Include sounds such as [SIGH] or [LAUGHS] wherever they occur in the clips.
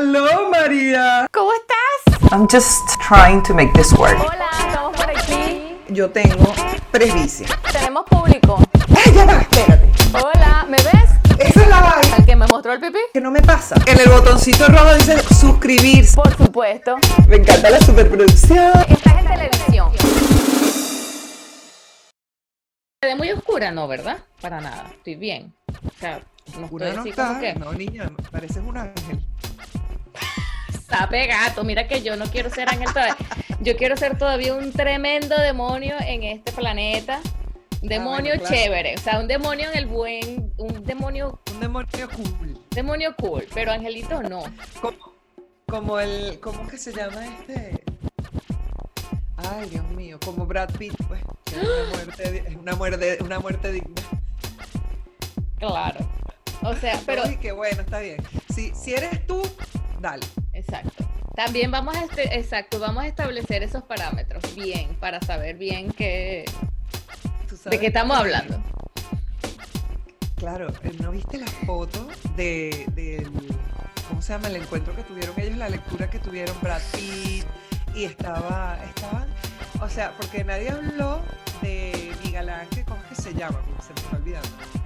Hello, María. ¿Cómo estás? I'm just trying to make this work. Hola, estamos por aquí. Yo tengo presbicia. Tenemos público. ¡Ay, ya va! Espérate. Hola, ¿me ves? Esa es la vaina ¿Al que me mostró el pipí? que no me pasa. En el botoncito rojo dice suscribirse. Por supuesto. Me encanta la superproducción. Estás en televisión. Se ve muy oscura, no, ¿verdad? Para nada. Estoy bien. O sea, no Una estoy no así como que... No, niña, pareces un ángel. Sape gato, mira que yo no quiero ser ángel todavía. Yo quiero ser todavía un tremendo demonio en este planeta. Demonio Ah, bueno, claro. chévere, o sea, un demonio en el buen, un demonio, Un demonio cool. demonio cool, pero angelito no. Como, como el. ¿Cómo que se llama este? Ay, Dios mío, como Brad Pitt, pues. que es una muerte, es una muerte, una muerte digna. Claro. O sea, pero Ay, qué bueno, está bien. Si, si eres tú, dale. exacto. También vamos a este, exacto, vamos a establecer esos parámetros bien para saber bien qué Tú de qué estamos hablando. Claro, eh, ¿no viste la foto de, del, ¿cómo se llama? El encuentro que tuvieron ellos, la lectura que tuvieron Brad Pitt y estaba, estaban, o sea, porque nadie habló de mi galán, que ¿cómo es que se llama? Porque se me está olvidando.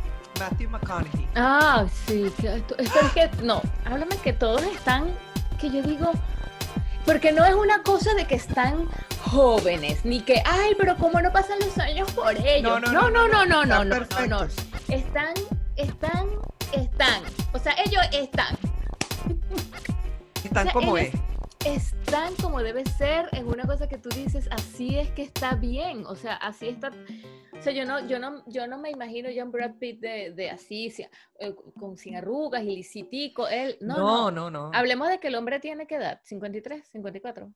Matthew McConaughey. Ah, sí, esto, es que no, háblame que todos están que yo digo porque no es una cosa de que están jóvenes, ni que, ay, pero cómo no pasan los años por ellos. No, no, no, no, no, no, no, están no, no. perfectos. Están, están, están. O sea, ellos están. Están O sea, como es. Están como debe ser, es una cosa que tú dices, así es que está bien, o sea, así está. O sea, yo no, yo no, yo no me imagino un Brad Pitt de, de así, eh, con sin arrugas y lisitico, él, no, no. No, no, no. Hablemos de que el hombre tiene qué edad, 53, 54.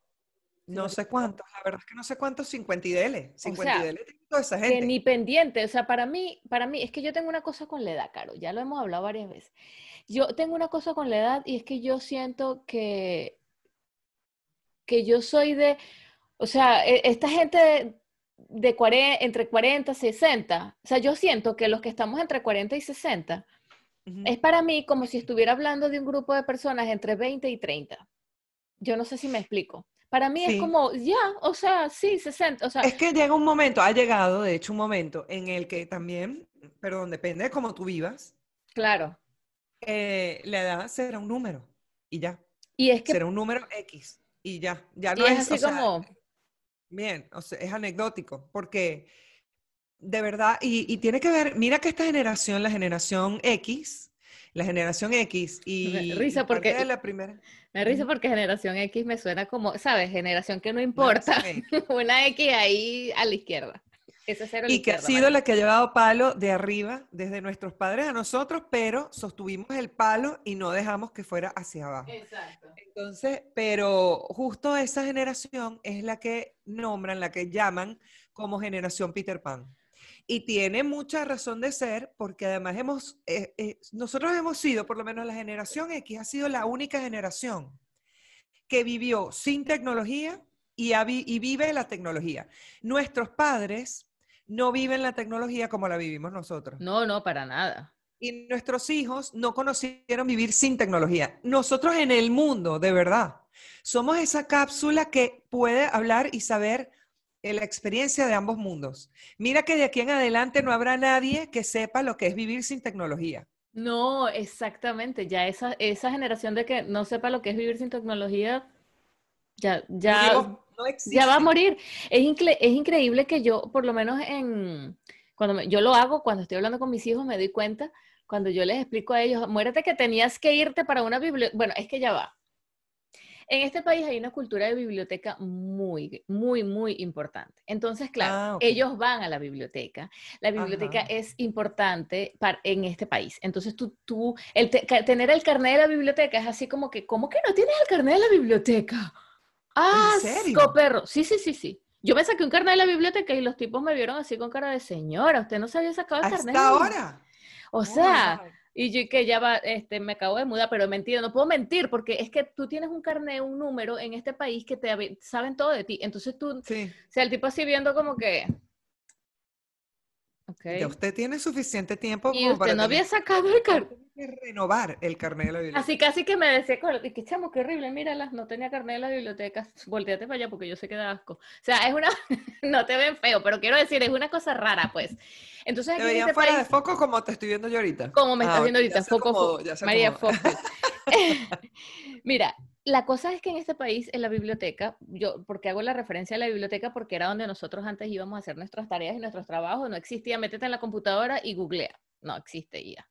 No sé cuántos, la verdad es que no sé cuántos 50 y dele. 50 sea, y dele tiene toda esa Que gente. ni pendiente, o sea, para mí, para mí, es que yo tengo una cosa con la edad, Caro, ya lo hemos hablado varias veces. Yo tengo una cosa con la edad y es que yo siento que, que yo soy de, o sea, e- esta gente de, de 40, entre 40 y 60, o sea, yo siento que los que estamos entre 40 y 60, Ujú. es para mí como si estuviera hablando de un grupo de personas entre 20 y 30. Yo no sé si me explico. Para mí Sí. es como, ya, o sea, sí, 60, o sea, Es que llega un momento, ha llegado de hecho un momento en el que también, perdón, depende de cómo tú vivas, claro. eh, la edad será un número y ya, Y es que será un número X y ya, ya Y no es es, así o sea, como, bien, o sea, es anecdótico, porque de verdad, y, y tiene que ver, mira que esta generación, la generación X, la generación X y, risa porque- de la primera, me risa porque generación X me suena como, ¿sabes? Generación que no importa. [LAUGHS] Una X ahí a la izquierda. Ese cero Y que ha sido la que ha llevado palo de arriba, desde nuestros padres a nosotros, pero sostuvimos el palo y no dejamos que fuera hacia abajo. Exacto. Entonces, pero justo esa generación es la que nombran, la que llaman como generación Peter Pan. Y tiene mucha razón de ser, porque además hemos, eh, eh, nosotros hemos sido, por lo menos la generación X, ha sido la única generación que vivió sin tecnología y, y vive la tecnología. Nuestros padres no viven la tecnología como la vivimos nosotros. No, no, para nada. Y nuestros hijos no conocieron vivir sin tecnología. Nosotros en el mundo, de verdad, somos esa cápsula que puede hablar y saber la experiencia de ambos mundos. Mira que de aquí en adelante no habrá nadie que sepa lo que es vivir sin tecnología. No, exactamente. Ya esa, esa generación de que no sepa lo que es vivir sin tecnología, ya, ya, no ya va a morir. Es, incre- es increíble que yo, por lo menos en, cuando me- yo lo hago, cuando estoy hablando con mis hijos, me doy cuenta, cuando yo les explico a ellos, muérete que tenías que irte para una biblioteca. Bueno, es que ya va. En este país hay una cultura de biblioteca muy, muy, muy importante. Entonces, claro, Ah, ellos van a la biblioteca. La biblioteca Ajá. es importante para, en este país. Entonces, tú, tú el te- tener el carnet de la biblioteca es así como que, ¿cómo que no tienes el carnet de la biblioteca? ¡Ah, perro! Sí, sí, sí, sí. Yo me saqué un carnet de la biblioteca y los tipos me vieron así con cara de señora, usted no se había sacado el carnet. Hasta la bibli-". ahora. O Oh sea, y yo que ya va, este, me acabo de mudar, pero mentira, no puedo mentir porque es que tú tienes un carnet, un número en este país que te saben todo de ti. Entonces tú, Sí. o sea, el tipo así viendo como que, Okay. Ya usted tiene suficiente tiempo Y como usted para no había tener sacado el carnet. [LAUGHS] que renovar el carnet de la biblioteca. Así casi que me decía, "Col- y que chamo, qué horrible, míralas, no tenía carnet de la biblioteca, volteate para allá porque yo sé que da asco. O sea, es una, [LAUGHS] no te ven feo, pero quiero decir, es una cosa rara, pues. Entonces, Te aquí en veían este fuera de foco como te estoy viendo yo ahorita. como me Ah, estás viendo ya ahorita, foco, acomodó, fo- ya se María. Foco. [LAUGHS] Mira, la cosa es que en este país, en la biblioteca, yo, porque hago la referencia a la biblioteca, porque era donde nosotros antes íbamos a hacer nuestras tareas y nuestros trabajos, no existía, métete en la computadora y googlea, no existe ya.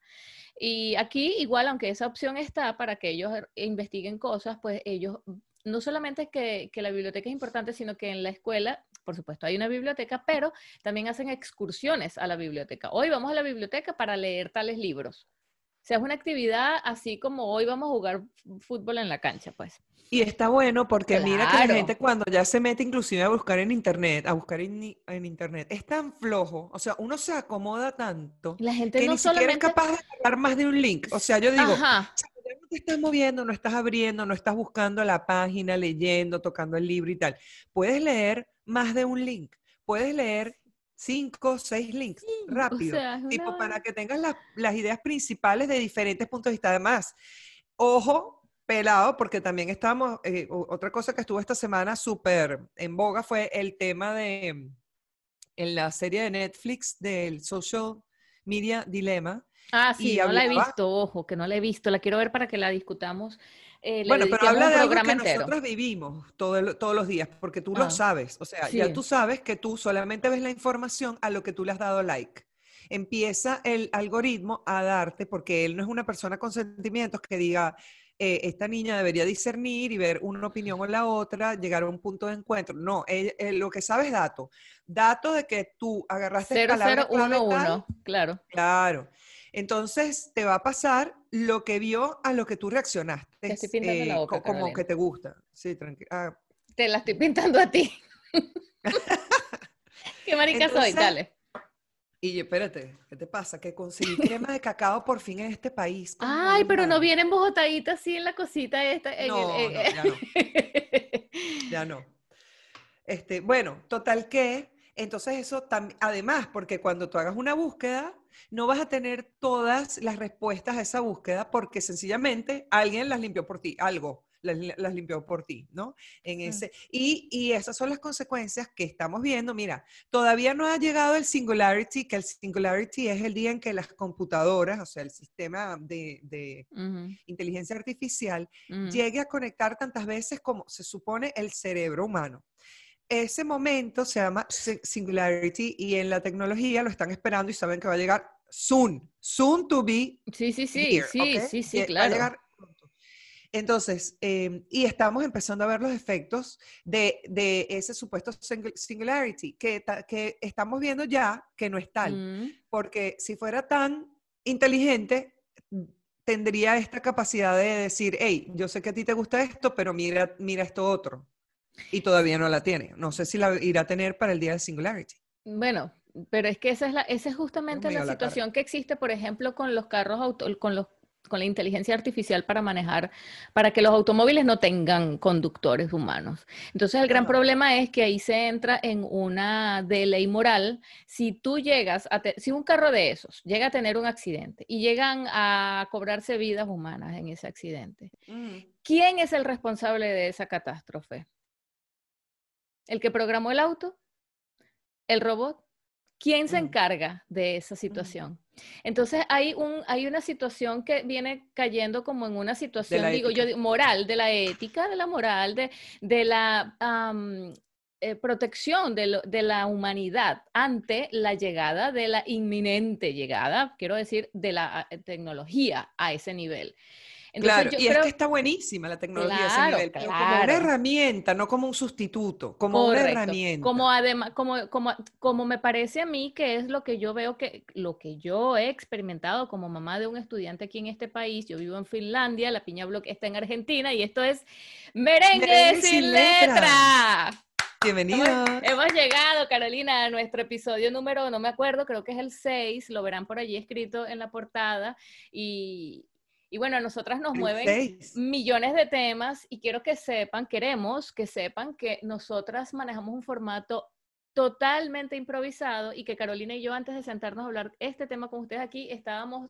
Y aquí, igual, aunque esa opción está para que ellos investiguen cosas, pues ellos, no solamente que, que la biblioteca es importante, sino que en la escuela, por supuesto, hay una biblioteca, pero también hacen excursiones a la biblioteca. Hoy vamos a la biblioteca para leer tales libros. O sea, es una actividad así como hoy vamos a jugar fútbol en la cancha, pues. Y está bueno porque mira que la gente cuando ya se mete inclusive a buscar en internet, a buscar en, internet, es tan flojo, o sea, uno se acomoda tanto La gente que no ni siquiera es solamente... capaz de dar más de un link. O sea, yo digo, Ajá, ya no te estás moviendo, no estás abriendo, no estás buscando la página, leyendo, tocando el libro y tal. Puedes leer más de un link, puedes leer cinco, seis links rápido, sea, tipo una- para que tengas las, las ideas principales de diferentes puntos de vista. Además, ojo, pelado, porque también estábamos, eh, otra cosa que estuvo esta semana súper en boga fue el tema de, en la serie de Netflix del Social Media Dilemma. Ah, sí, no la he visto, ojo, que no la he visto, la quiero ver para que la discutamos. Eh, Bueno, pero habla de algo que entero. nosotros vivimos todo el- todos los días, porque tú Ah, lo sabes. O sea, ya tú sabes que tú solamente ves la información a lo que tú le has dado like. Empieza el algoritmo a darte, porque él no es una persona con sentimientos que diga, eh, esta niña debería discernir y ver una opinión o la otra, llegar a un punto de encuentro. No, él- él lo que sabe es dato. Dato de que tú agarraste palabra clave tal, 0011, claro. Claro. Entonces te va a pasar lo que vio a lo que tú reaccionaste. Te estoy pintando la eh, boca, co- como Carolina. que te gusta. Sí, tranquilo. Te la estoy pintando a ti. [LAUGHS] Qué marica soy, dale. Y espérate, ¿qué te pasa? Que conseguí crema de cacao por fin en este país. Ay, pero no vienen bojotaditas así en la cosita esta. En No, el, no, ya no. Ya [LAUGHS] no. Este, bueno, total que, entonces eso tam- además, porque cuando tú hagas una búsqueda, no vas a tener todas las respuestas a esa búsqueda porque sencillamente alguien las limpió por ti, algo las, las limpió por ti, ¿no? En ese, y, y esas son las consecuencias que estamos viendo. Mira, todavía no ha llegado el singularity, que el singularity es el día en que las computadoras, o sea, el sistema de, de inteligencia artificial, llegue a conectar tantas veces como se supone el cerebro humano. Ese momento se llama si- singularity y en la tecnología lo están esperando y saben que va a llegar soon, soon to be Sí, sí, sí, here, sí, sí, sí, Lle- Va a claro. llegar. Entonces, eh, y estamos empezando a ver los efectos de, de ese supuesto singu- singularity, que, ta- que estamos viendo ya que no es tal, Mm. porque si fuera tan inteligente, tendría esta capacidad de decir, hey, yo sé que a ti te gusta esto, pero mira, mira esto otro. Y todavía no la tiene. No sé si la irá a tener para el día de Singularity. Bueno, pero es que esa es, la, esa es justamente la situación que existe, por ejemplo, con los carros, auto, con los con la inteligencia artificial para manejar, para que los automóviles no tengan conductores humanos. Entonces, el gran problema es que ahí se entra en una de ley moral. Si tú llegas a, te- si un carro de esos llega a tener un accidente y llegan a cobrarse vidas humanas en ese accidente, ¿quién es el responsable de esa catástrofe? ¿El que programó el auto? ¿El robot? ¿Quién se Mm. encarga de esa situación? Entonces hay, un, hay una situación que viene cayendo como en una situación, digo yo, ética. di- moral, de la ética, de la moral, de, de la eh, protección de, lo- de la humanidad ante la llegada de la inminente llegada, quiero decir, de la eh, tecnología a ese nivel. Entonces, claro, yo y es que está buenísima la tecnología a ese Claro, nivel, pero como una herramienta, no como un sustituto, como una herramienta. Como además, como, como, como me parece a mí que es lo que yo veo que, lo que yo he experimentado como mamá de un estudiante aquí en este país. Yo vivo en Finlandia, la Piña Block está en Argentina y esto es Merengue, Merengue sin, sin letra. letra. Hemos, Bienvenida. hemos llegado, Carolina, a nuestro episodio número, no me acuerdo, creo que es el 6, lo verán por allí escrito en la portada. Y, y bueno, a nosotras nos mueven seis. millones de temas y quiero que sepan, queremos que sepan que nosotras manejamos un formato totalmente improvisado y que Carolina y yo antes de sentarnos a hablar este tema con ustedes aquí estábamos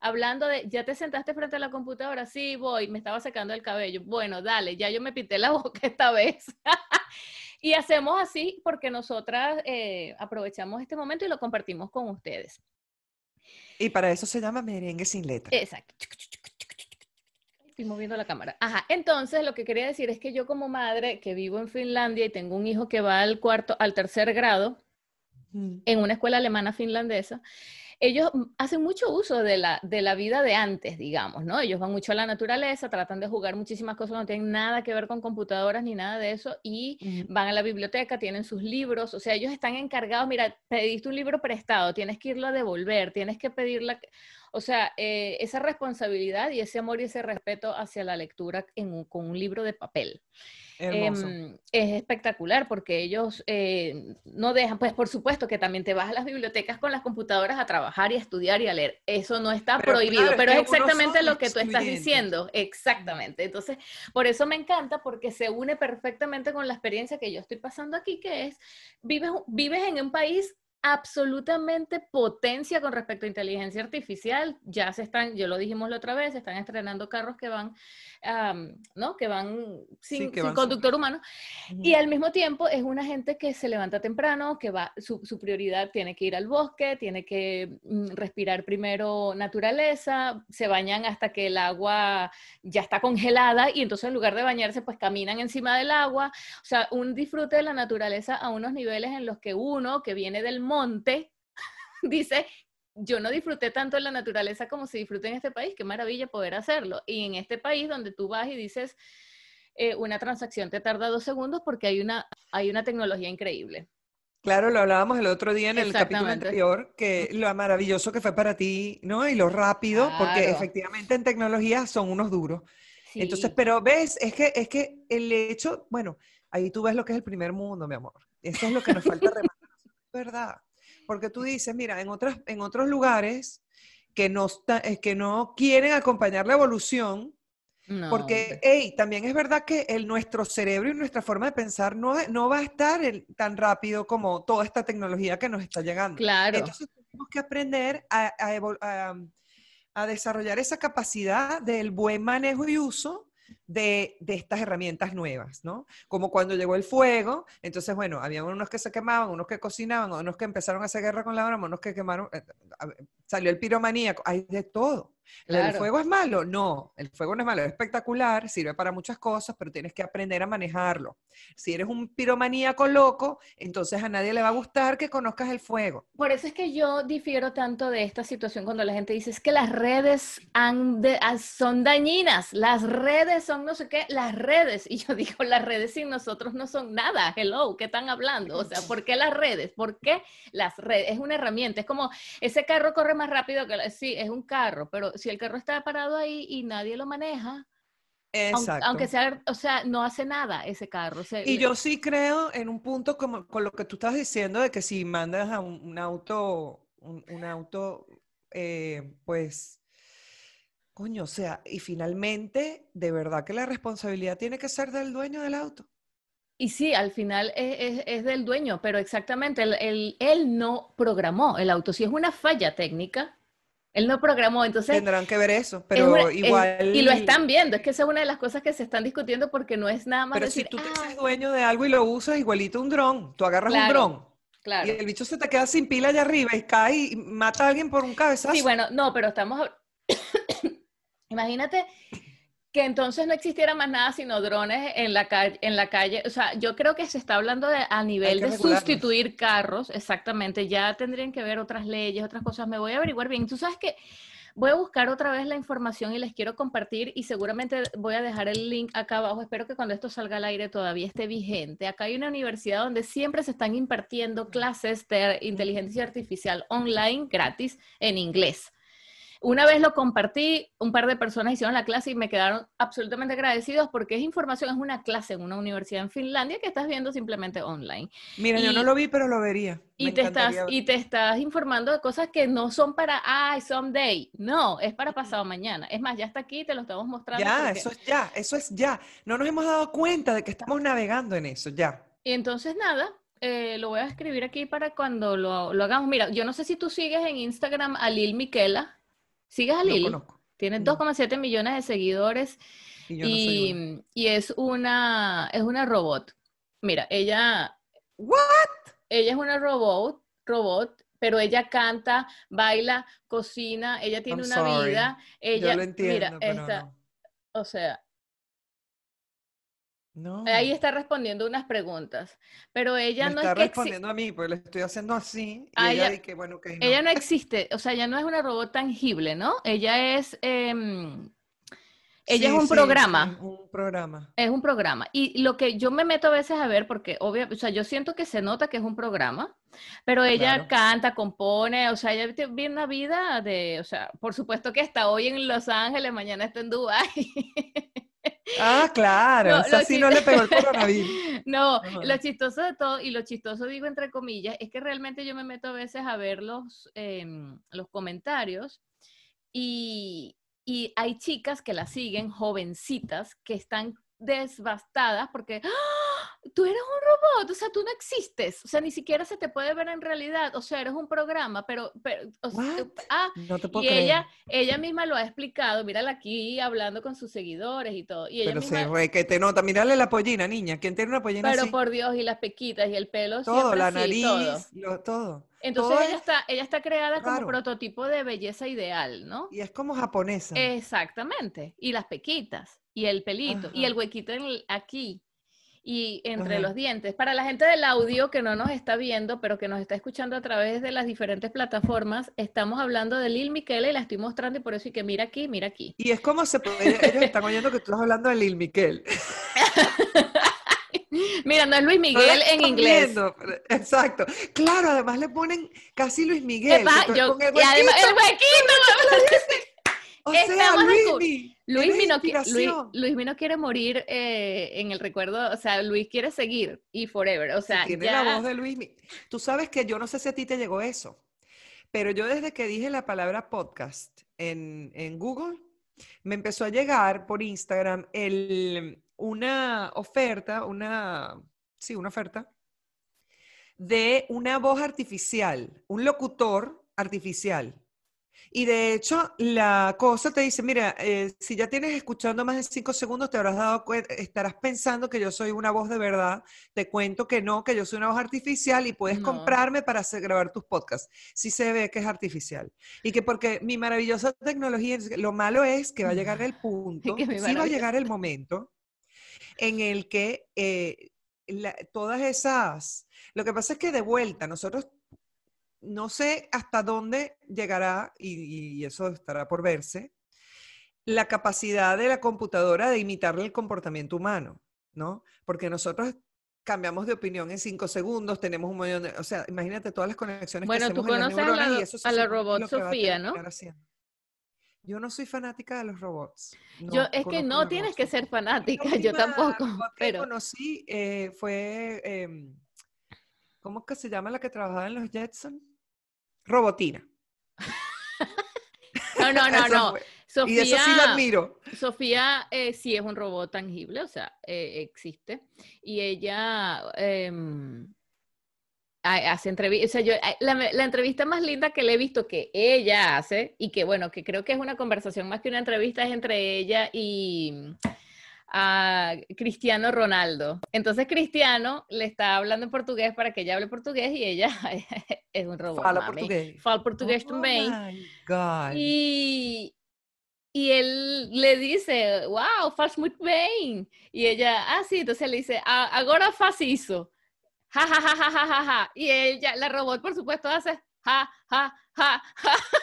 hablando de, ¿ya te sentaste frente a la computadora? Sí, voy, me estaba secando el cabello. Bueno, dale, ya yo me pinté la [LAUGHS] boca esta vez. y hacemos así porque nosotras eh, aprovechamos este momento y lo compartimos con ustedes. Y para eso se llama merengue sin letra. Exacto. Estoy moviendo la cámara. Ajá, entonces lo que quería decir es que yo como madre que vivo en Finlandia y tengo un hijo que va al cuarto, al tercer grado, mm. en una escuela alemana finlandesa, ellos hacen mucho uso de la, de la vida de antes, digamos, ¿no? Ellos van mucho a la naturaleza, tratan de jugar muchísimas cosas, no tienen nada que ver con computadoras ni nada de eso, y van a la biblioteca, tienen sus libros, o sea, ellos están encargados, mira, pediste un libro prestado, tienes que irlo a devolver, tienes que pedirla, o sea, eh, esa responsabilidad y ese amor y ese respeto hacia la lectura con un libro de papel. Em, es espectacular porque ellos eh, no dejan, pues por supuesto que también te vas a las bibliotecas con las computadoras a trabajar y a estudiar y a leer. Eso no está prohibido, pero es exactamente lo que tú estás diciendo. Exactamente. Entonces, por eso me encanta porque se une perfectamente con la experiencia que yo estoy pasando aquí, que es, vives, vives en un país absolutamente potencia con respecto a inteligencia artificial. Ya se están, yo lo dijimos la otra vez, están estrenando carros que van, ¿no? Que van sin, conductor humano. Y al mismo tiempo es una gente que se levanta temprano, que va, su, prioridad tiene que ir al bosque, tiene que mm, respirar primero naturaleza, se bañan hasta que el agua ya está congelada y entonces en lugar de bañarse, pues caminan encima del agua. O sea, un disfrute de la naturaleza a unos niveles en los que uno que viene del monte, [LAUGHS] dice, yo no disfruté tanto de la naturaleza como se disfruta en este país, qué maravilla poder hacerlo. Y en este país donde tú vas y dices, eh, una transacción te tarda dos segundos porque hay una, hay una tecnología increíble. Claro, lo hablábamos el otro día en el capítulo anterior, que lo maravilloso que fue para ti, ¿no? Y lo rápido, porque efectivamente en tecnología son unos duros. Entonces, pero ves, es que, es que el hecho, bueno, ahí tú ves lo que es el primer mundo, mi amor. Eso es lo que nos falta [LAUGHS] verdad. Porque tú dices, mira, en, otras, en otros lugares que no, que no quieren acompañar la evolución, porque hey, también es verdad que el, nuestro cerebro y nuestra forma de pensar no, no va a estar tan rápido como toda esta tecnología que nos está llegando. Claro. Entonces tenemos que aprender a, a, a desarrollar esa capacidad del buen manejo y uso de, estas herramientas nuevas, ¿no? Como cuando llegó el fuego, entonces, bueno, había unos que se quemaban, unos que cocinaban, unos que empezaron a hacer guerra con la broma, unos que quemaron, eh, salió el piromaníaco, hay de todo. ¿El fuego es malo? No, el fuego no es malo, es espectacular, sirve para muchas cosas, pero tienes que aprender a manejarlo. Si eres un piromaníaco loco, entonces a nadie le va a gustar que conozcas el fuego. Por eso es que yo difiero tanto de esta situación cuando la gente dice es que las redes han ah, son dañinas, las redes son no sé qué, las redes. Y yo [LAUGHS] digo, las redes sin nosotros no son nada. Hello, ¿qué están hablando? O sea, [LAUGHS] ¿por qué las redes? ¿Por qué las redes? Es una herramienta, es como ese carro corre más rápido que sí, es un carro, pero si el carro está parado ahí y nadie lo maneja, Aunque, sea, o sea, no hace nada ese carro. y yo sí creo en un punto como con lo que tú estás diciendo de que si mandas a un, auto, un, auto, eh, pues, coño, o sea, y finalmente, de verdad que la responsabilidad tiene que ser del dueño del auto. Y sí, al final es, del dueño, pero exactamente, él, él, no programó el auto. Si es una falla técnica, él no programó, entonces... Tendrán que ver eso, pero igual... y lo están viendo, es que esa es una de las cosas que se están discutiendo porque no es nada más Pero decir, si tú te haces dueño de algo y lo usas igualito un dron, tú agarras un dron claro. y el bicho se te queda sin pila allá arriba y cae y mata a alguien por un cabezazo. Sí, bueno, no, pero estamos... [COUGHS] Imagínate que entonces no existiera más nada sino drones en la calle, en la calle. O sea, yo creo que se está hablando de, a nivel de sustituir carros, exactamente. Ya tendrían que ver otras leyes, otras cosas. Me voy a averiguar bien. Tú sabes que voy a buscar otra vez la información y les quiero compartir y seguramente voy a dejar el link acá abajo. Espero que cuando esto salga al aire todavía esté vigente. Acá hay una universidad donde siempre se están impartiendo clases de inteligencia artificial online gratis en inglés. Una vez lo compartí, un par de personas hicieron la clase y me quedaron absolutamente agradecidos porque es información, es una clase en una universidad en Finlandia que estás viendo simplemente online. Mira, yo no lo vi, pero lo vería. Y te, estás, y te estás informando de cosas que no son para, ay, someday. No, es para pasado mañana. Es más, ya está aquí, te lo estamos mostrando. Ya, eso es ya, eso es ya. No nos hemos dado cuenta de que estamos navegando en eso, ya. Y entonces nada, eh, lo voy a escribir aquí para cuando lo, lo hagamos. Mira, yo no sé si tú sigues en Instagram a Lil Miquela. ¿Sigues a No Lil? conozco. Tiene No. 2,7 millones de seguidores Y no una. es una es una robot. Mira, ella ¿What? ella es una robot, robot, pero ella canta, baila, cocina, ella tiene I'm una sorry. vida, ella yo lo entiendo, mira, pero esta, no. o sea, No. ahí está respondiendo unas preguntas, pero ella Me no está es que respondiendo a mí, porque le estoy haciendo así. Y Ah, ella bueno, ok, no. ella no existe, o sea, ella no es una robot tangible, ¿no? Ella es em, ella es Sí, un sí, programa. sí, un programa. Es un programa. Y lo que yo me meto a veces a ver, porque obvio, o sea, yo siento que se nota que es un programa, pero ella Claro. canta, compone, o sea, ella vive una vida de, o sea, por supuesto que está hoy en Los Ángeles, mañana está en Dubái. [LAUGHS] Ah, claro. No, esa lo sí no le pegó el [LAUGHS] coronavirus. No, Ajá. lo chistoso de todo, y lo chistoso digo entre comillas, es que realmente yo me meto a veces a ver los, em, los comentarios y, y hay chicas que la siguen, jovencitas, que están desbastadas porque ¡Ah! tú eres un robot, o sea, tú no existes, o sea, ni siquiera se te puede ver en realidad, o sea, eres un programa, pero, pero o sea, ah, No te puedo y creer. ella, ella misma lo ha explicado, mírala aquí hablando con sus seguidores y todo, y ella Pero misma, se re que te nota. Mírale la pollina, niña. ¿Quién tiene una pollina pero así? por Dios, y las pequitas y el pelo Todo, la nariz, todo. lo- todo. Entonces todo ella es- está, ella está creada como prototipo de belleza ideal, ¿no? Y es como japonesa. Exactamente. Y las pequitas, y el pelito, y el huequito en el- aquí, y entre Ajá. los dientes. Para la gente del audio que no nos está viendo, pero que nos está escuchando a través de las diferentes plataformas, estamos hablando de Lil Miquela y la estoy mostrando y por eso y que mira aquí, mira aquí. Y es como se puede, ellos están oyendo que tú estás hablando de Lil Miquel. Mira, no es Luis No Miguel en inglés. viendo, Exacto. Claro, además le ponen casi Luis Miguel. Epa, yo- y además, el huequito. O estamos Luismi, no, Luis. Luismi no quiere morir eh, en el recuerdo, o sea, Luis quiere seguir y forever, o Si sea, tiene ya, la voz de Luismi. Tú sabes que yo no sé si a ti te llegó eso, pero yo desde que dije la palabra podcast en, en Google, me empezó a llegar por Instagram el, una oferta, una, sí, una oferta de una voz artificial, un locutor artificial. Y de hecho, la cosa te dice, mira, eh, si ya tienes escuchando más de cinco segundos, te habrás dado cuenta, estarás pensando que yo soy una voz de verdad. Te cuento que no, que yo soy una voz artificial y puedes No. comprarme para hacer, grabar tus podcasts. Sí se ve que es artificial. Y que porque mi maravillosa tecnología, lo malo es que va a llegar el [LAUGHS] punto, sí va a llegar el momento en el que eh, la- todas esas, lo que pasa es que de vuelta, nosotros no sé hasta dónde llegará, y, y eso estará por verse, la capacidad de la computadora de imitar el comportamiento humano, ¿no? Porque nosotros cambiamos de opinión en cinco segundos, tenemos un millón de, o sea, imagínate todas las conexiones Bueno, que tú hacemos en las conoces a la y eso a la que robot que Sofía, ¿no? haciendo. Yo no soy fanática de los robots. yo, es que no la tienes que ser fanática, La yo tampoco, que pero conocí eh, fue, em, ¿cómo es que se llama la que trabajaba en los Jetson? Robotina. [LAUGHS] no, no, no, no, fue. Sofía, Y eso sí lo admiro. Sofía eh, sí es un robot tangible, o sea, eh, existe. Y ella em, ha- hace entrevistas. O sea, yo, eh, la, la entrevista más linda que le he visto que ella hace, y que bueno, que creo que es una conversación más que una entrevista, es entre ella y a Cristiano Ronaldo. Entonces Cristiano le está hablando en portugués para que ella hable portugués y ella [LAUGHS] es un robot. Fala mami. portugués. Fala portugués Oh también. my God. Y, y él le dice, wow, faz muito bem. Y ella, ah, sí, entonces le dice, "Ah, agora faz isso. Ja, ja, ja, ja, ja, ja, ja. Y ella, la robot, por supuesto, hace ja, ja, ja,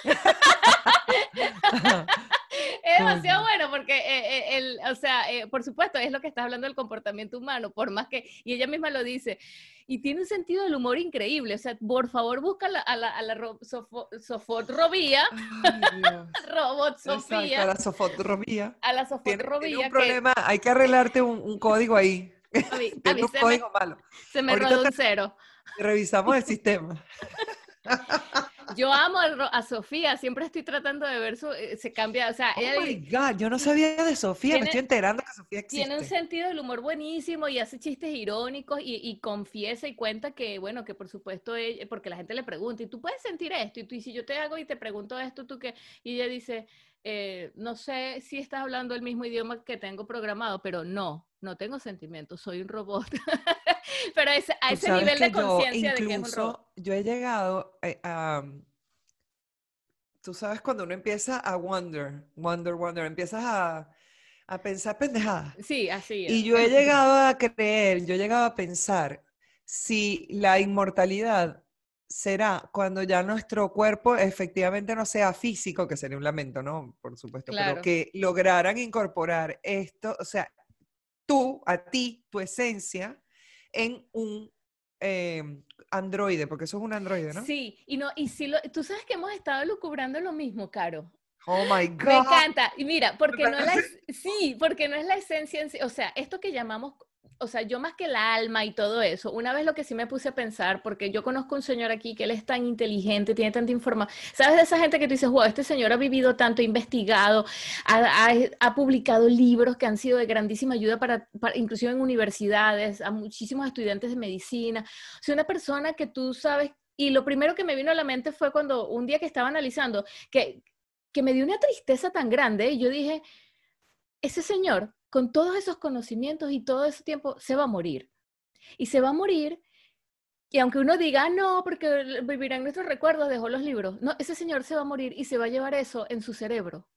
ja. [LAUGHS] Es demasiado bueno porque, eh, eh, el, o sea, eh, por supuesto, es lo que estás hablando del comportamiento humano, por más que, y ella misma lo dice, y tiene un sentido del humor increíble. O sea, por favor, busca la- a la, a la ro- Sofo-. [LAUGHS] Robot Sofía, la sofotropía. a la Sofot Tiene, tiene un que problema, hay que arreglarte un, un código ahí. a mí, a mí un se, me, código malo. se me rodó un cero. Revisamos el [LAUGHS] sistema. Yo amo a, Sofía, siempre estoy tratando de ver su, eh, se cambia, o sea, oh my God, yo no sabía de Sofía, me estoy enterando que Sofía existe. Tiene un sentido del humor buenísimo y hace chistes irónicos y, confiesa y cuenta que, bueno, que por supuesto, ella, porque la gente le pregunta, ¿y tú puedes sentir esto? Y tú, y si yo te hago y te pregunto esto, ¿tú qué? Y ella dice, eh, no sé si estás hablando el mismo idioma que tengo programado, pero no, no tengo sentimientos, soy un robot. [LAUGHS] pero a ese nivel de conciencia de que es un robot. Yo he llegado eh, a... Tú sabes cuando uno empieza a wonder, wonder, wonder, empiezas a, a pensar pendejadas. Sí, así es. Y yo he [LAUGHS] llegado a creer, yo he llegado a pensar si la inmortalidad será cuando ya nuestro cuerpo efectivamente no sea físico, que sería un lamento, ¿no? Por supuesto, pero que lograran incorporar esto, o sea, tú, a ti, tu esencia, en un em, androide, porque eso es un androide, ¿no? Sí, y no, y si lo, tú sabes que hemos estado lucubrando lo mismo, Caro. Oh my God. Me encanta. Y mira, porque no es la, sí, porque no es la esencia, en sí, o sea, esto que llamamos o sea, yo más que la alma y todo eso, una vez lo que sí me puse a pensar, porque yo conozco un señor aquí que él es tan inteligente, tiene tanta información, ¿sabes de esa gente que tú dices, wow, este señor ha vivido tanto, ha investigado, ha, publicado libros que han sido de grandísima ayuda para, inclusive en universidades, a muchísimos estudiantes de medicina, o sea, una persona que tú sabes, y lo primero que me vino a la mente fue cuando un día que estaba analizando, que, que me dio una tristeza tan grande, y yo dije, ese señor con todos esos conocimientos y todo ese tiempo, se va a morir. Y se va a morir, y aunque uno diga, ah, no, porque vivirán nuestros recuerdos, dejó los libros, no, ese señor se va a morir y se va a llevar eso en su cerebro.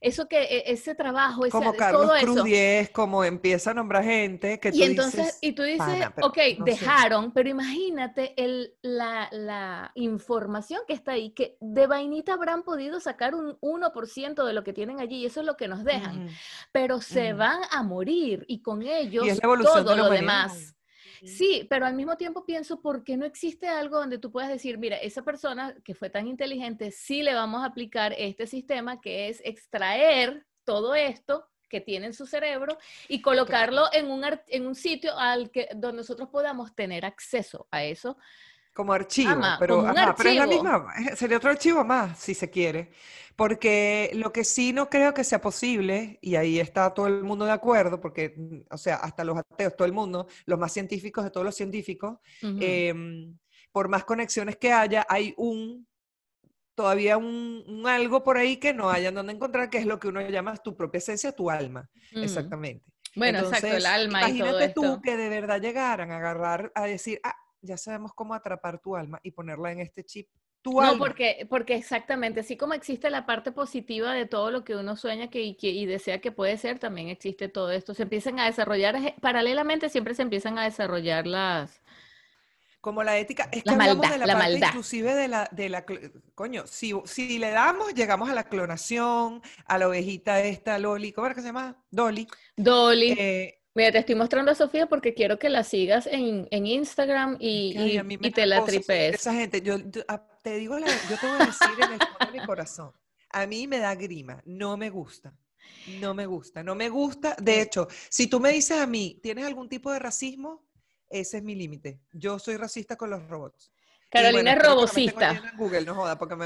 Eso que, e, ese trabajo, ese, como Carlos todo Cruz eso. como empieza a nombrar gente que tú y entonces, Y tú dices, ok, dejaron, pero imagínate el, la, la, información que está ahí, que de vainita habrán podido sacar un 1% de lo que tienen allí, y eso es lo que nos dejan, pero se van a morir, y con ellos todo lo demás. Sí, pero al mismo tiempo pienso, ¿por qué no existe algo donde tú puedas decir, mira, esa persona que fue tan inteligente, sí le vamos a aplicar este sistema que es extraer todo esto que tiene en su cerebro y colocarlo en un, en un sitio al que donde nosotros podamos tener acceso a eso como archivo, pero, pero es la misma, sería otro archivo más, si se quiere. Porque lo que sí no creo que sea posible, y ahí está todo el mundo de acuerdo, porque, o sea, hasta los ateos, todo el mundo, los más científicos de todos los científicos, em, por más conexiones que haya, hay un, todavía un, algo por ahí que no hayan donde encontrar, que es lo que uno llama tu propia esencia, tu alma. Exactamente. Bueno, exacto, el alma y todo esto. tú que de verdad llegaran a agarrar, a decir, ah, ya sabemos cómo atrapar tu alma y ponerla en este chip. Tu no, porque, porque exactamente, así como existe la parte positiva de todo lo que uno sueña que, y, desea que puede ser, también existe todo esto. Se empiezan a desarrollar, paralelamente siempre se empiezan a desarrollar las, como la ética, es que hablamos de la, parte inclusive de la, de la, coño, si, si le damos, llegamos a la clonación, a la ovejita esta, Loli, ¿cómo era que se llama? Dolly. Dolly. Eh, Mira, te estoy mostrando a Sofía porque quiero que la sigas en, Instagram y, te la tripes. Esa gente, yo, ah, te digo, yo te voy a decir en el fondo de mi corazón, a mí me da grima, no me gusta. No me gusta, no me gusta. De hecho, si tú me dices a mí, ¿tienes algún tipo de racismo? Ese es mi límite. Yo soy racista con los robots. Carolina es robocista. Google, no joda, porque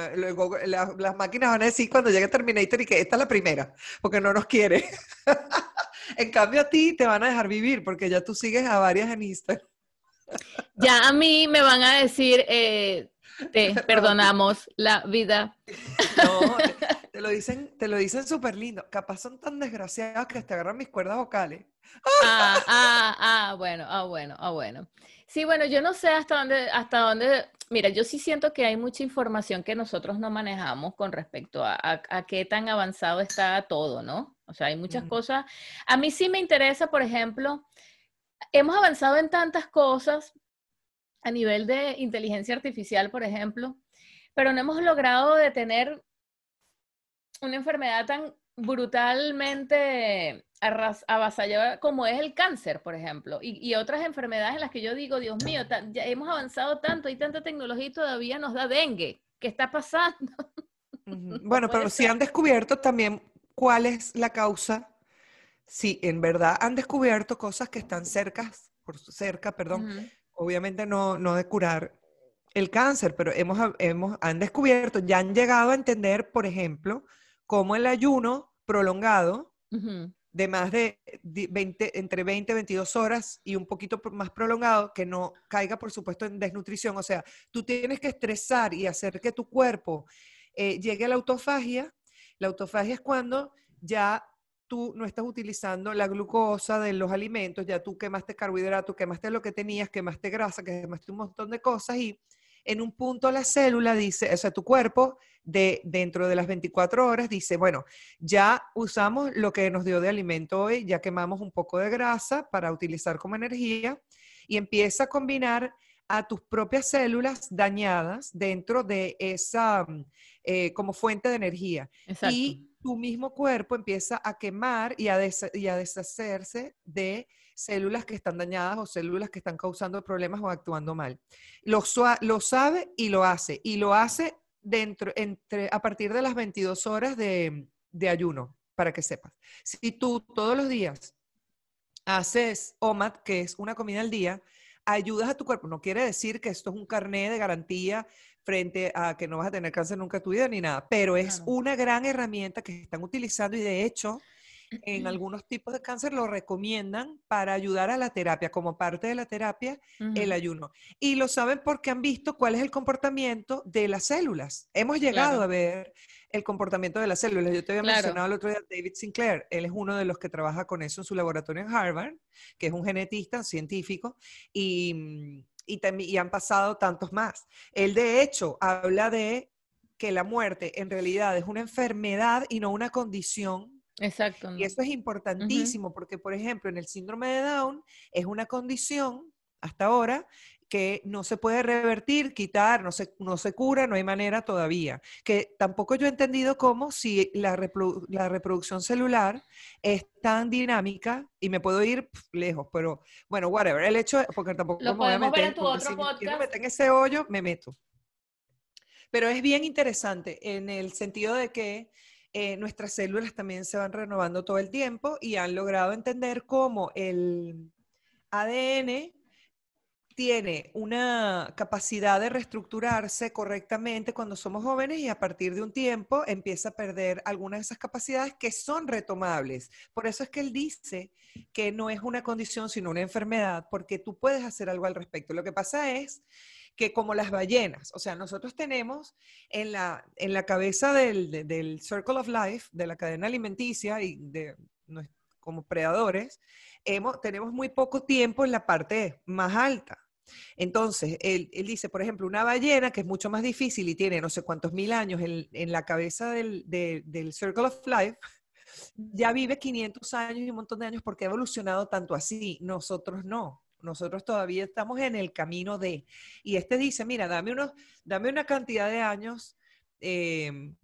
las máquinas van a decir cuando llegue Terminator y que esta es la primera, porque no nos quiere. [LAUGHS] En cambio a ti te van a dejar vivir porque ya tú sigues a varias en Instagram. Ya a mí me van a decir, eh, te [LAUGHS] perdonamos la vida. No, [LAUGHS] te, lo dicen, te lo dicen súper lindo. Capaz son tan desgraciados que te agarran mis cuerdas vocales. Ah, ah, ah, bueno, ah, bueno, ah, bueno. Sí, bueno, yo no sé hasta dónde, hasta dónde, mira, yo sí siento que hay mucha información que nosotros no manejamos con respecto a, a qué tan avanzado está todo, ¿no? O sea, hay muchas cosas. A mí sí me interesa, por ejemplo, hemos avanzado en tantas cosas a nivel de inteligencia artificial, por ejemplo, pero no hemos logrado detener una enfermedad tan brutalmente avasallada como es el cáncer, por ejemplo, y, otras enfermedades en las que yo digo, Dios mío, ya hemos avanzado tanto, hay tanta tecnología y todavía nos da dengue. ¿Qué está pasando? [LAUGHS] Bueno, pero si han descubierto también cuál es la causa, si en verdad han descubierto cosas que están cerca, por cerca, perdón, obviamente no, no de curar, el cáncer, pero hemos, hemos, han descubierto, ya han llegado a entender, por ejemplo, cómo el ayuno prolongado de más de 20, entre 20 y 22 horas y un poquito más prolongado, que no caiga, por supuesto, en desnutrición. O sea, tú tienes que estresar y hacer que tu cuerpo eh, llegue a la autofagia. La autofagia es cuando ya tú no estás utilizando la glucosa de los alimentos, ya tú quemaste carbohidratos, quemaste lo que tenías, quemaste grasa, quemaste un montón de cosas y en un punto la célula dice, o sea, tu cuerpo de, dentro de las 24 horas dice, bueno, ya usamos lo que nos dio de alimento hoy, ya quemamos un poco de grasa para utilizar como energía y empieza a combinar a tus propias células dañadas dentro de esa mm, eh, como fuente de energía. Y tu mismo cuerpo empieza a quemar y a, y a deshacerse de células que están dañadas o células que están causando problemas o actuando mal. Lo, lo sabe y lo hace. Y lo hace dentro, entre, a partir de las 22 horas de, de ayuno, para que sepas. Si tú todos los días haces OMAD, que es una comida al día, ayudas a tu cuerpo. No quiere decir que esto es un carné de garantía frente a que no vas a tener cáncer nunca en tu vida ni nada, pero es una gran herramienta que están utilizando y de hecho en algunos tipos de cáncer lo recomiendan para ayudar a la terapia, como parte de la terapia, el ayuno. Y lo saben porque han visto cuál es el comportamiento de las células. Hemos llegado a ver el comportamiento de las células. Yo te había mencionado el otro día David Sinclair. Él es uno de los que trabaja con eso en su laboratorio en Harvard, que es un genetista, científico, y, y, y han pasado tantos más. Él, de hecho, habla de que la muerte en realidad es una enfermedad y no una condición Exacto. Y eso es importantísimo porque, por ejemplo, en el síndrome de Down es una condición hasta ahora que no se puede revertir, quitar, no se, no se cura, no hay manera todavía. Que tampoco yo he entendido cómo si la, la reproducción celular es tan dinámica y me puedo ir lejos, pero bueno, whatever. El hecho, porque tampoco Lo me voy a tu otro si podcast. Me en ese hoyo, me meto. Pero es bien interesante en el sentido de que eh, nuestras células también se van renovando todo el tiempo y han logrado entender cómo el ADN tiene una capacidad de reestructurarse correctamente cuando somos jóvenes y a partir de un tiempo empieza a perder algunas de esas capacidades que son retomables. Por eso es que él dice que no es una condición sino una enfermedad, porque tú puedes hacer algo al respecto. Lo que pasa es que como las ballenas, o sea, nosotros tenemos en la, en la cabeza del, del Circle of Life, de la cadena alimenticia y de como predadores, hemos, tenemos muy poco tiempo en la parte más alta. Entonces, él, él, dice, por ejemplo, una ballena que es mucho más difícil y tiene no sé cuántos mil años en, en la cabeza del, del Circle of Life, ya vive 500 años y un montón de años porque ha evolucionado tanto así. Nosotros no. Nosotros todavía estamos en el camino de. Y este dice, mira, dame, unos, dame una cantidad de años, em,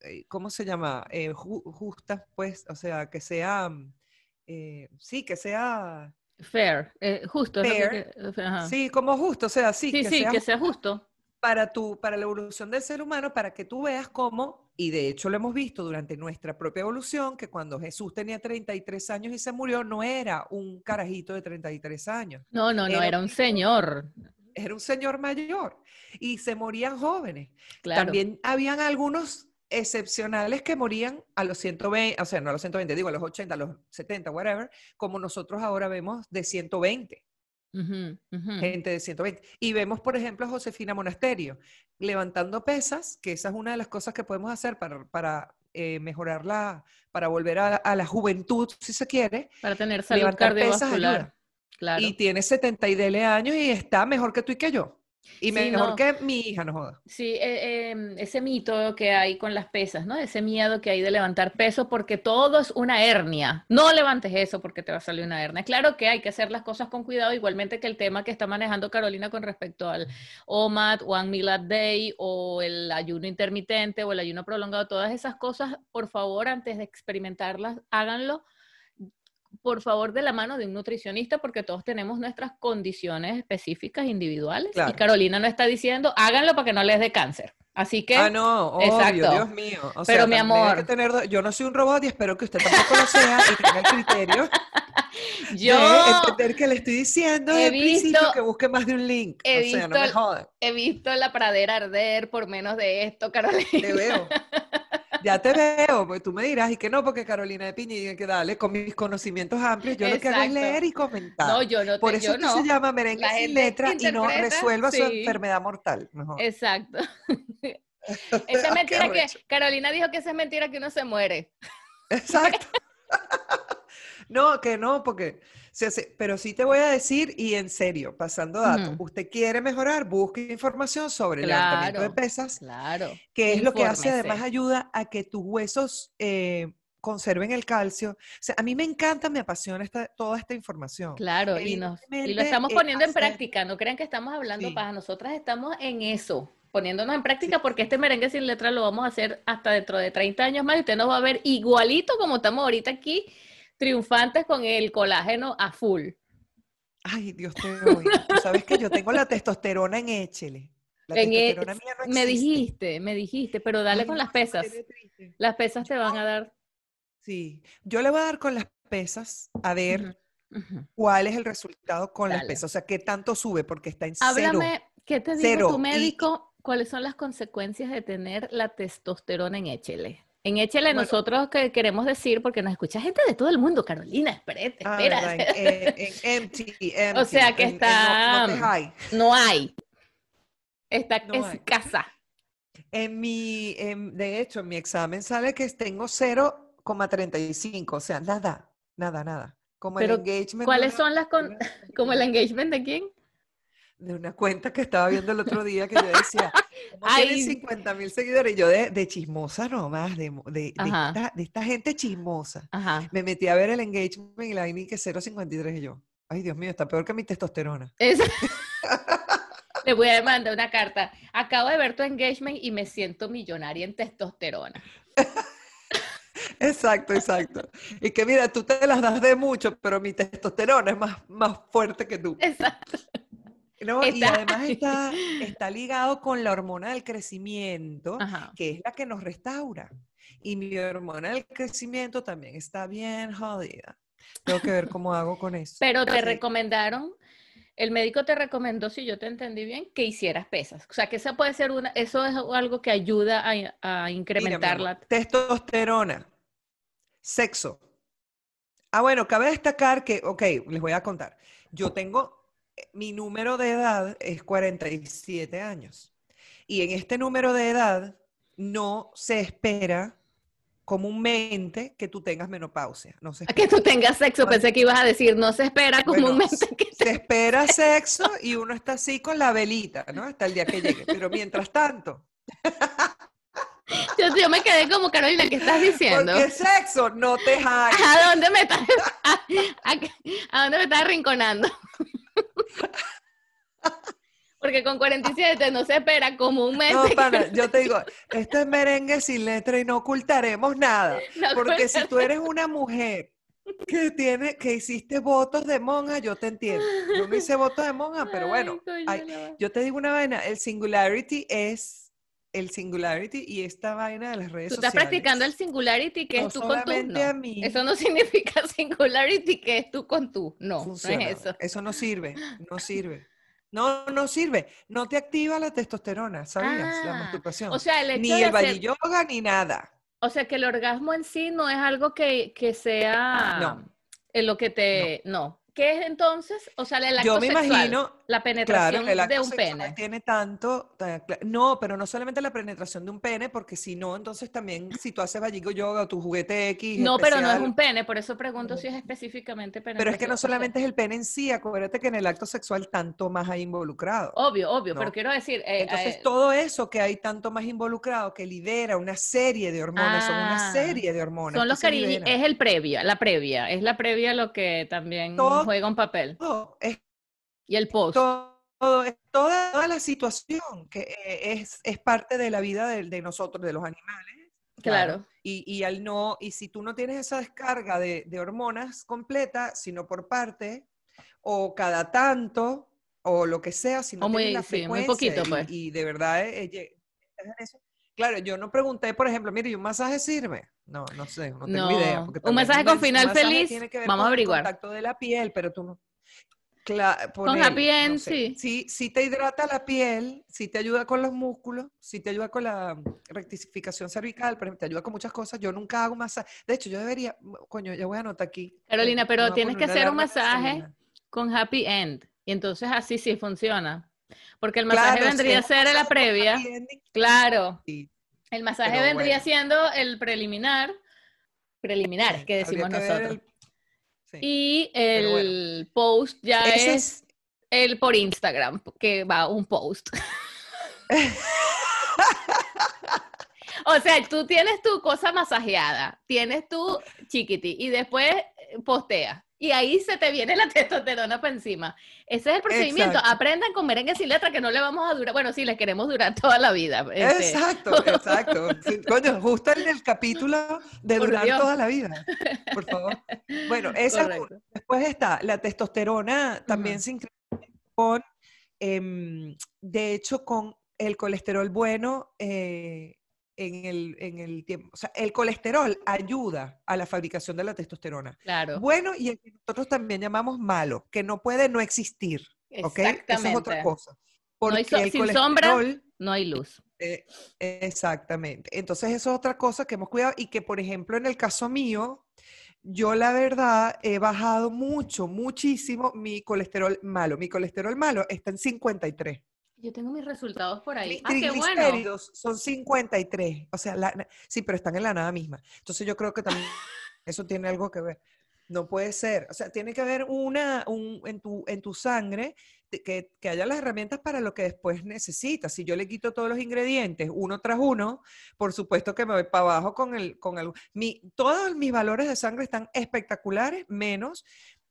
eh, ¿cómo se llama? Eh, justas, pues, o sea, que sea, eh, sí, que sea... Fair, justo. sí, como justo, o sea, sí. Sí, que sí, sea que sea justo. Para, tu, para la evolución del ser humano, para que tú veas cómo y de hecho lo hemos visto durante nuestra propia evolución, que cuando Jesús tenía 33 años y se murió, no era un carajito de 33 años. No, no, no, era, un señor. Era un señor mayor y se morían jóvenes. También habían algunos excepcionales que morían a los 120, o sea, no a los 120, digo a los 80, a los 70, whatever, como nosotros ahora vemos de 120. Gente de 120. Y vemos, por ejemplo, a Josefina Monasterio levantando pesas, que esa es una de las cosas que podemos hacer para, para eh, mejorarla, para volver a, la juventud, si se quiere. Para tener salud cardiovascular. claro. Y tiene 70 y dele años y está mejor que tú y que yo. Y mejor que mi hija, no joda. Sí, eh, em, ese mito que hay con las pesas, ¿no? Ese miedo que hay de levantar peso porque todo es una hernia. No levantes eso porque te va a salir una hernia. Claro que hay que hacer las cosas con cuidado, igualmente que el tema que está manejando Carolina con respecto al OMAD, One Meal a Day o el ayuno intermitente o el ayuno prolongado, todas esas cosas, por favor, antes de experimentarlas, háganlo por favor, de la mano de un nutricionista, porque todos tenemos nuestras condiciones específicas individuales. Y Carolina no está diciendo, háganlo para que no les dé cáncer. Así que. Ah, no, obvio, Dios mío. Pero mi amor. yo no soy un robot y espero que usted tampoco lo sea y tenga el criterio [LAUGHS] Yo de entender que le estoy diciendo he principio visto- que busque más de un link. he o sea, no visto me jodan. he visto la pradera arder por menos de esto, Carolina. Te veo. [LAUGHS] Ya te veo, pues tú me dirás, y que no, porque Carolina de Piña, y que dale, con mis conocimientos amplios, yo lo que hago es leer y comentar. No, yo no te, Por eso yo no. se llama merengue sin letra y no resuelva su enfermedad mortal. mejor. Exacto. [LAUGHS] Esa es Qué mentira que. Carolina dijo que esa es mentira que uno se muere. Exacto. [LAUGHS] no, que no, porque, se hace- pero sí te voy a decir, y en serio, pasando datos, usted quiere mejorar, busque información sobre el levantamiento de pesas, Claro. que es lo que hace, además ayuda a que tus huesos eh, conserven el calcio. O sea, a mí me encanta, me apasiona esta, toda esta información. Claro, y, nos, y lo estamos eh, poniendo en práctica. No crean que estamos hablando Sí. para nosotras, estamos en eso, poniéndonos en práctica porque este merengue sin letra lo vamos a hacer hasta dentro de 30 años más y usted nos va a ver igualito como estamos ahorita aquí, triunfantes con el colágeno a full. Ay, Dios te. Tú sabes que yo tengo la testosterona en échele. La En testosterona mía no Me dijiste, me dijiste, pero dale Ay, con las pesas. Las pesas te van a dar. Sí, yo le voy a dar con las pesas a ver cuál es el resultado con las pesas. O sea, qué tanto sube, porque está en cero. Háblame, ¿qué te dijo Cero. tu Y- médico? ¿Cuáles son las consecuencias de tener la testosterona en Échele? En Échele Bueno. nosotros que queremos decir, porque nos escucha gente de todo el mundo, Carolina, espérate, Ah, espera. [LAUGHS] empty, empty, sea, que en- está, no- hay. Está No hay. escasa. En mi, de hecho, en mi examen sale que tengo 0,35, o sea, nada, nada, nada. Como el engagement. ¿Cuáles son las con- [LAUGHS] como el engagement de quién? De una cuenta que estaba viendo el otro día que yo decía, [LAUGHS] ¿cómo Ay. tienen 50 mil seguidores? Y yo de, de chismosa nomás, de, de, de esta, de esta gente chismosa. Ajá. Me metí a ver el engagement y la vaina que 0,53 y yo. Ay, Dios mío, está peor que mi testosterona. Es- [LAUGHS] Le voy a mandar una carta. Acabo de ver tu engagement y me siento millonaria en testosterona. Exacto, exacto. Y que mira, tú te las das de mucho, pero mi testosterona es más, más fuerte que tú. Exacto. ¿No? Y además [LAUGHS] está, está ligado con la hormona del crecimiento, Ajá. que es la que nos restaura. Y mi hormona del crecimiento también está bien jodida. Tengo que ver cómo hago con eso. Pero te recomendaron, el médico te recomendó, si yo te entendí bien, que hicieras pesas. O sea, que esa puede ser una, eso es algo que ayuda a, a incrementar la... Testosterona. Sexo. Ah, bueno, cabe destacar que, ok, les voy a contar. Yo tengo, mi número de edad es 47 años. Y en este número de edad no se espera comúnmente que tú tengas menopausia. No se que tú tengas sexo, pensé que ibas a decir, no se espera Bueno, comúnmente que Se espera sexo y uno está así con la velita, ¿no? Hasta el día que llegue. Pero mientras tanto, yo, yo me quedé como Carolina, ¿qué estás diciendo? porque sexo no te jala. [LAUGHS] ¿A dónde me estás, [LAUGHS] a, a- a dónde me estás arrinconando? [LAUGHS] Porque con 47 no se espera comúnmente. No, que- pana, yo te digo, esto es merengue sin letra y no ocultaremos nada. [LAUGHS] no Porque si tú eres una mujer que tiene, que hiciste votos de monja, yo te entiendo. Yo no hice votos de monja, pero [LAUGHS] bueno, Ay, ay, no. yo te digo una vaina, el singularity es el singularity y esta vaina de las redes Tú estás sociales. practicando el singularity que no es tú con tú. a mí Eso no [LAUGHS] significa singularity que es tú con tú. No, funciona. no es eso. no sirve, no sirve. No, no sirve. No te activa la testosterona, ¿sabías? La Ah, masturbación. O sea, el hecho ni de el hacer- yoga ni nada. o sea, que el orgasmo en sí no es algo que, que sea No. en lo que te... No. ¿Qué es entonces? O sea, el acto Yo me sexual, imagino, la claro, penetración el acto de un pene. tiene tanto, no, pero no solamente la penetración de un pene, porque si no, entonces también si tú haces valligo yoga o tu juguete X No, pero no es un pene, por eso pregunto si es específicamente penetración. Pero es que no solamente es el pene en sí, acuérdate que en el acto sexual tanto más hay involucrado. Obvio, obvio, pero No. quiero decir... eh, Entonces eh, todo eso que hay tanto más involucrado que libera una serie de hormonas, son una Ah, serie de hormonas. Son que los liberan. es el previa, la previa, es la previa lo que también Todo- juega un papel. Todo, es Y el post. todo, toda, toda la situación que eh, es, es parte de la vida de, de nosotros, de los animales. Claro. Y, y al no, y si tú no tienes esa descarga de, de hormonas completa, sino por parte, o cada tanto, o lo que sea, si no O muy- la sí, muy frecuencia poquito, y- pues. y, de verdad eh, eh, eso, Claro, yo no pregunté, por ejemplo, mire, ¿y un masaje sirve? No, no sé, no tengo No. idea. Un mensaje con final masaje feliz, tiene que ver vamos a con el averiguar. contacto de la piel, pero tú no. Con happy end, no sé. sí. sí. Sí te hidrata la piel, sí te ayuda con los músculos, sí te ayuda con la rectificación cervical, pero te ayuda con muchas cosas. Yo nunca hago masaje. De hecho, yo debería, coño, ya voy a anotar aquí. Carolina, Eh, pero voy a tienes que hacer un masaje con happy end. Y entonces así sí funciona. Porque el masaje Claro, vendría a sí, ser la previa. Claro. sí. El masaje Pero vendría bueno. siendo el preliminar. Preliminar, que decimos que nosotros. Sí. Y bueno. el post ya Ese es el por Instagram, que va un post. [LAUGHS] o sea, tú tienes tu cosa masajeada, tienes tu chiquiti y después eh, posteas. Y ahí se te viene la [LAUGHS] testosterona para encima. Ese es el procedimiento. Exacto. Aprendan con merengue sin letra que no le vamos a durar. Bueno, sí, les queremos durar [LAUGHS] toda la vida. este. Exacto, [LAUGHS] exacto. Sí, coño, justo en el capítulo de Por durar Dios. toda la vida. Por favor. Bueno, esa. Correcto. Después está la testosterona, también se incrementa con, em, de hecho, con el colesterol bueno eh, en, el, en el tiempo. O sea, el colesterol ayuda a la fabricación de la testosterona. Claro. Bueno, y el que nosotros también llamamos malo, que no puede no existir. ¿Ok? Esa es otra Exactamente. cosa. No Porque hay so- el sin sombra. No hay luz. eh, exactamente. Entonces, eso es otra cosa que hemos cuidado y que, por ejemplo, en el caso mío, yo la verdad he bajado mucho, muchísimo mi colesterol malo. Mi colesterol malo está en 53. Yo tengo mis resultados por ahí. Ah, qué bueno. son 53. O sea, la- sí, pero están en la nada misma. Entonces, yo creo que también [LAUGHS] eso tiene algo que ver. No puede ser. O sea, tiene que haber una, un, en, tu, en tu sangre que haya las herramientas para lo que después necesitas. Si yo le quito todos los ingredientes uno tras uno, por supuesto que me voy para abajo con el... Con el mi, todos mis valores de sangre están espectaculares, menos...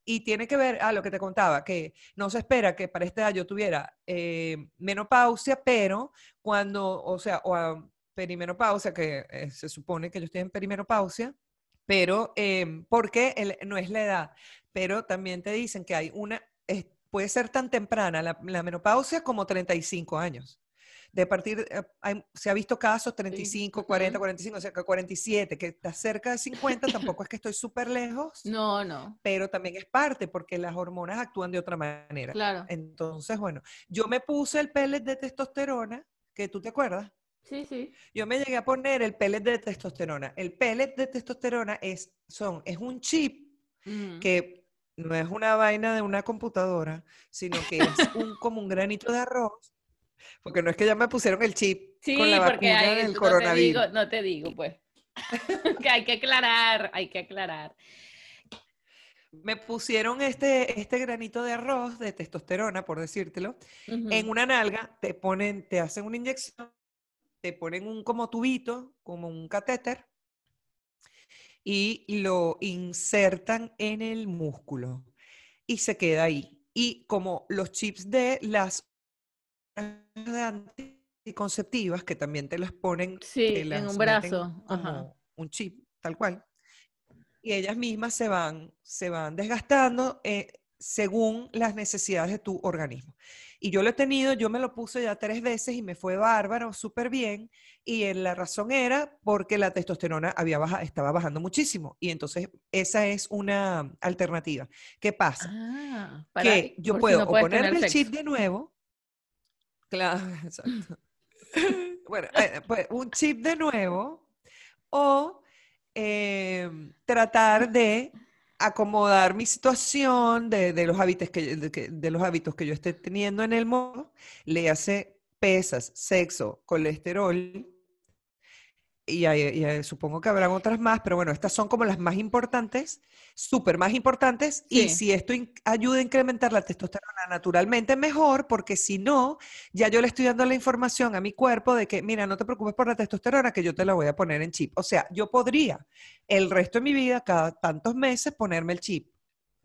Y tiene que ver a lo que te contaba, que no se espera que para esta edad yo tuviera eh, menopausia, pero cuando, o sea, o a perimenopausia, que eh, se supone que yo estoy en perimenopausia, pero em, porque no es la edad, pero también te dicen que hay una, puede ser tan temprana la menopausia como 35 años. De partir, eh, hay- se ha visto casos 35, 40, ujú. 45, o sea, que 47, que está cerca de 50, [LAUGHS] tampoco es que estoy súper lejos, No, no. pero también es parte porque las hormonas actúan de otra manera. Claro. Entonces, bueno, yo me puse el pellet de testosterona, que tú te acuerdas. Sí, sí. Yo me llegué a poner el pellet de testosterona. El pellet de testosterona es, son, es un chip Ujú. que no es una vaina de una computadora, sino que es un, como un granito de arroz. Porque no es que ya me pusieron el chip Sí, con la porque vacuna hay, del no te digo, no te digo, pues. [LAUGHS] que hay que aclarar, hay que aclarar. Me pusieron este, este granito de arroz de testosterona, por decírtelo, Ujú. en una nalga, te ponen, te hacen una inyección, te ponen un como tubito, como un catéter, y lo insertan en el músculo y se queda ahí. Y como los chips de las anticonceptivas, que también te las ponen, Sí, te en las un meten brazo, ajá. un chip, tal cual. Y ellas mismas se van, se van desgastando eh, según las necesidades de tu organismo. Y yo lo he tenido, yo me lo puse ya tres veces y me fue bárbaro, súper bien. Y eh, la razón era porque la testosterona había baja, estaba bajando muchísimo. Y entonces esa es una alternativa. ¿Qué pasa? Ah, para- que yo puedo no o ponerme el chip de nuevo. Claro, [LAUGHS] exacto. [LAUGHS] bueno, eh, pues un chip de nuevo o eh, tratar de acomodar mi situación de, de los hábitos que, de, de los hábitos que yo esté teniendo en el modo, le hace pesas, sexo, colesterol, y, hay- y hay- supongo que habrán otras más, pero bueno, estas son como las más importantes, súper más importantes, y si esto ayuda a incrementar la testosterona naturalmente, mejor, porque si no, ya yo le estoy dando la información a mi cuerpo de que, mira, no te preocupes por la testosterona, que yo te la voy a poner en chip. O sea, yo podría el resto de mi vida, cada tantos meses, ponerme el chip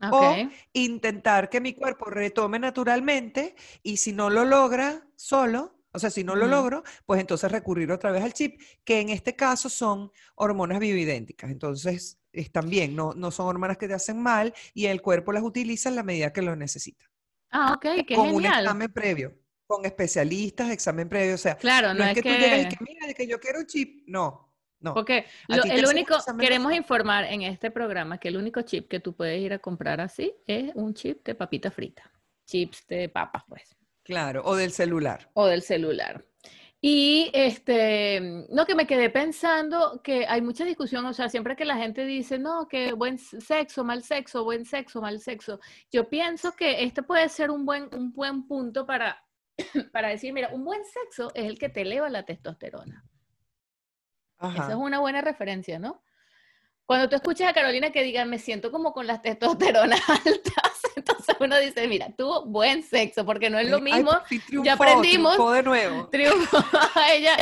Ok. o intentar que mi cuerpo retome naturalmente y si no lo logra solo, o sea, si no lo logro, pues entonces recurrir otra vez al chip, que en este caso son hormonas bioidénticas. Entonces, están bien, no, no son hormonas que te hacen mal y el cuerpo las utiliza en la medida que lo necesita. Ah, ok, qué con un examen previo. con especialistas, examen previo. O sea, claro, no, no es, que, que... tú llegas y que, mira, de que yo quiero un chip. No, no. Porque lo- el único, queremos informar en este programa que el único chip que tú puedes ir a comprar así es un chip de papita frita, chips de papas, pues, Claro, o del celular. o del celular. Y este, no, que me quedé pensando que hay mucha discusión, o sea, siempre que la gente dice, no, que buen sexo, mal sexo, buen sexo, mal sexo, yo pienso que este puede ser un buen, un buen punto para, [COUGHS] para decir, mira, un buen sexo es el que te eleva la testosterona. Esa es una buena referencia, ¿no? Cuando tú escuchas a Carolina que diga, me siento como con las testosteronas [LAUGHS] altas, entonces uno dice, mira, tuvo buen sexo, porque no es lo Ay, mismo. fin triunfó, aprendimos. triunfó de nuevo. [LAUGHS] Triunfo, [LAUGHS] ella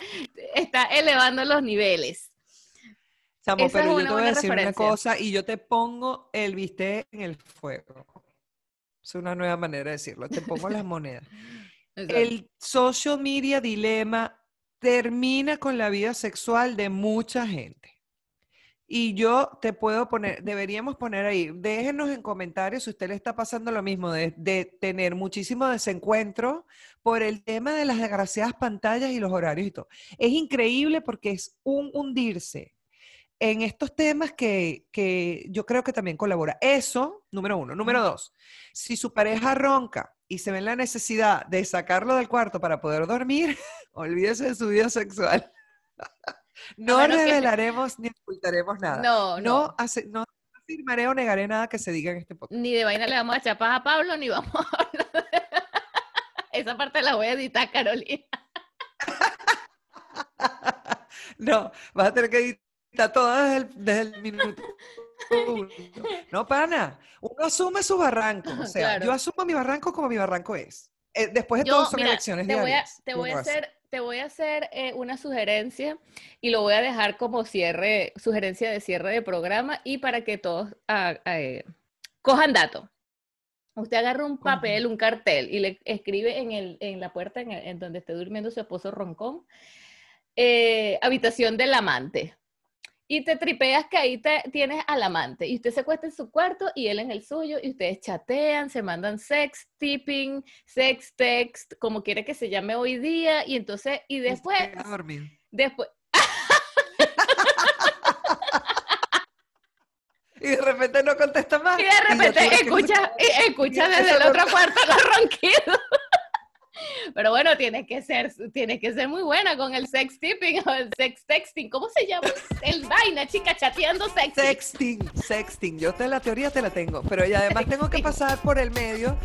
está elevando los niveles. Chamo, Esa es pero yo te voy a decir una cosa y yo te pongo el bistec en el fuego. Es una nueva manera de decirlo. Te pongo las monedas. [LAUGHS] El social media dilema termina con la vida sexual de mucha gente. Y yo te puedo poner, deberíamos poner ahí, déjenos en comentarios si usted le está pasando lo mismo, de, de tener muchísimo desencuentro por el tema de las desgraciadas pantallas y los horarios y todo. Es increíble porque es un hundirse en estos temas que, que yo creo que también colabora. Eso, número uno. Número dos, si su pareja ronca y se ve en la necesidad de sacarlo del cuarto para poder dormir, [LAUGHS] olvídese de su vida sexual. [LAUGHS] No que- revelaremos ni ocultaremos nada. No, No, no, hace- no afirmaré o negaré nada que se diga en este podcast. Ni de vaina le vamos a echar paz a Pablo, ni vamos a hablar de- [LAUGHS] Esa parte la voy a editar, Carolina. [LAUGHS] No, vas a tener que editar todo desde el, desde el minuto. No, pana, uno asume su barranco. O sea, Claro. yo asumo mi barranco como mi barranco es. Eh, después de Yo, todo son mira, elecciones te voy a, diarias. te ¿Qué voy a hacer, te voy a hacer eh, una sugerencia y lo voy a dejar como cierre, sugerencia de cierre de programa y para que todos ah, eh, cojan dato. Usted agarra un papel, un cartel y le escribe en, el, en la puerta en, el- en donde esté durmiendo su esposo roncón, eh, habitación del amante. Y te tripeas que ahí te, tienes al amante. Y usted se acuesta en su cuarto y él en el suyo. Y ustedes chatean, se mandan sex tipping, sex text, como quiere que se llame hoy día. Y entonces, y después, queda a dormir. después, [LAUGHS] Y de repente no contesta más. y de repente escucha, escucha desde el otro cuarto [LAUGHS] los ronquidos. Pero bueno, tiene que ser, tiene que ser muy buena con el sex tipping o el sex texting. ¿Cómo se llama? El vaina, chica, chateando sexy. Sexting, sexting. Yo te la teoría te la tengo, pero y además tengo que pasar por el medio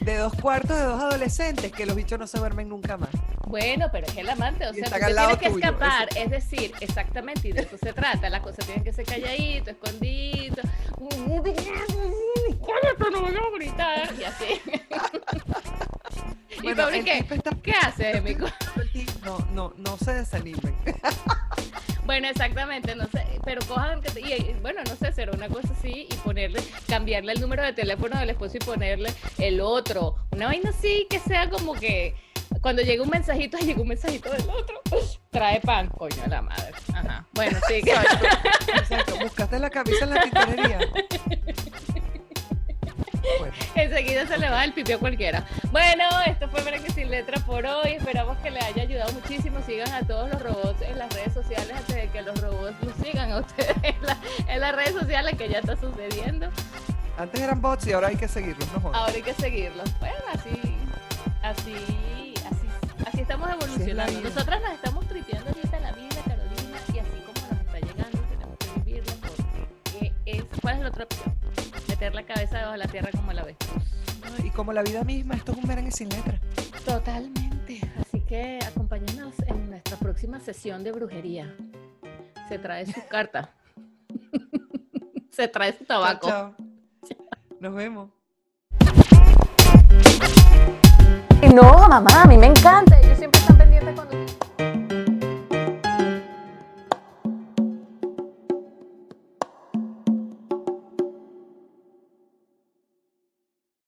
de dos cuartos de dos adolescentes que los bichos no se duermen nunca más. Bueno, pero es el amante, o Y sea, están usted al lado tiene que tuyo, escapar, es decir, exactamente, y de eso se trata, las cosas tienen que ser calladito, escondido, cállate, no voy a gritar, [LAUGHS] y así. [LAUGHS] y Bueno, Pablo, ¿y el qué? está- ¿Qué haces, [LAUGHS] mico? No, no, no se desanimen. Bueno, exactamente, no sé, pero cojan, que te- y, y, bueno, no sé, será una cosa así y ponerle, cambiarle el número de teléfono del esposo y ponerle el otro, una vaina así que sea como que cuando llegue un mensajito, llega un mensajito del otro, trae pan, coño de la madre. Ajá, bueno, sí, Exacto, exacto. Buscaste la camisa en la tintorería. Bueno, [LAUGHS] enseguida se le va el pipi a cualquiera. Bueno, esto fue Para que sin letra por hoy, esperamos que les haya ayudado muchísimo, sigan a todos los robots en las redes sociales antes de que los robots los sigan a ustedes [LAUGHS] en, la- en las redes sociales que ya está sucediendo. antes eran bots y ahora hay que seguirlos, no. Ahora hay que seguirlos. Bueno, así, así, así, así estamos evolucionando. Nosotras nos estamos tripeando ahorita la vida, Carolina, y así como nos está llegando, tenemos que vivirla porque es, ¿cuál es la otra opción? Meter la cabeza debajo de la tierra como la ves. Y como la vida misma, esto es un merengue sin letra. Totalmente. Así que acompáñanos en nuestra próxima sesión de brujería. Se trae su [LAUGHS] carta. Se trae su tabaco. chao. Nos vemos. No, mamá, a mí me encanta.